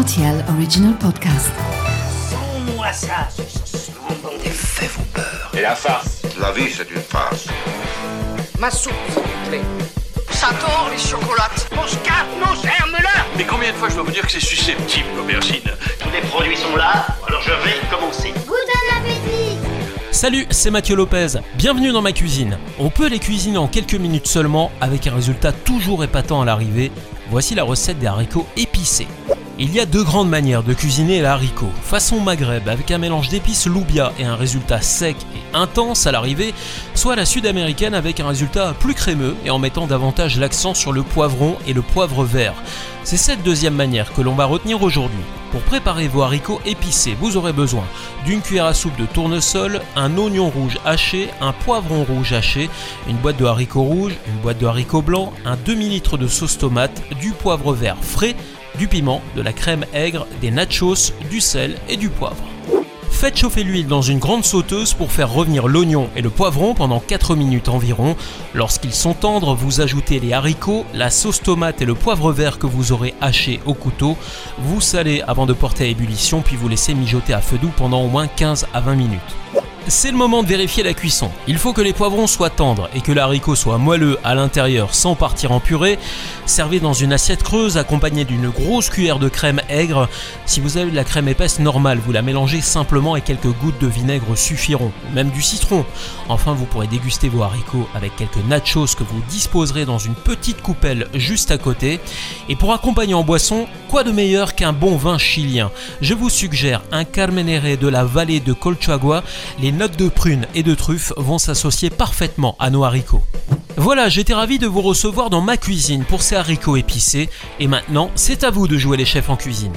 RTL Original Podcast. Sans-moi ça, ce Les faits vous peur. Et la farce La vie, c'est une farce. Ma soupe, s'il vous plaît. Ça tord les chocolates. Mon scarpe, mon germe-là Mais combien de fois je dois vous dire que c'est susceptible, l'aubergine Tous les produits sont là, alors je vais commencer. Salut, c'est Mathieu Lopez. Bienvenue dans ma cuisine. On peut les cuisiner en quelques minutes seulement avec un résultat toujours épatant à l'arrivée. Voici la recette des haricots épicés. Il y a deux grandes manières de cuisiner les haricots. Façon maghreb avec un mélange d'épices loubia et un résultat sec et intense à l'arrivée, soit la sud-américaine avec un résultat plus crémeux et en mettant davantage l'accent sur le poivron et le poivre vert. C'est cette deuxième manière que l'on va retenir aujourd'hui. Pour préparer vos haricots épicés, vous aurez besoin d'une cuillère à soupe de tournesol, un oignon rouge haché, un poivron rouge haché, une boîte de haricots rouges, une boîte de haricots blancs, un demi-litre de sauce tomate, du poivre vert frais, du piment, de la crème aigre, des nachos, du sel et du poivre. Faites chauffer l'huile dans une grande sauteuse pour faire revenir l'oignon et le poivron pendant 4 minutes environ. Lorsqu'ils sont tendres, vous ajoutez les haricots, la sauce tomate et le poivre vert que vous aurez haché au couteau. Vous salez avant de porter à ébullition puis vous laissez mijoter à feu doux pendant au moins 15 à 20 minutes. C'est le moment de vérifier la cuisson. Il faut que les poivrons soient tendres et que l'haricot soit moelleux à l'intérieur sans partir en purée. Servez dans une assiette creuse accompagnée d'une grosse cuillère de crème aigre. Si vous avez de la crème épaisse normale, vous la mélangez simplement et quelques gouttes de vinaigre suffiront, même du citron. Enfin, vous pourrez déguster vos haricots avec quelques nachos que vous disposerez dans une petite coupelle juste à côté. Et pour accompagner en boisson, quoi de meilleur qu'un bon vin chilien? Je vous suggère un Carmenere de la vallée de Colchagua. Notes de prune et de truffe vont s'associer parfaitement à nos haricots. Voilà, j'étais ravi de vous recevoir dans ma cuisine pour ces haricots épicés. Et maintenant, c'est à vous de jouer les chefs en cuisine.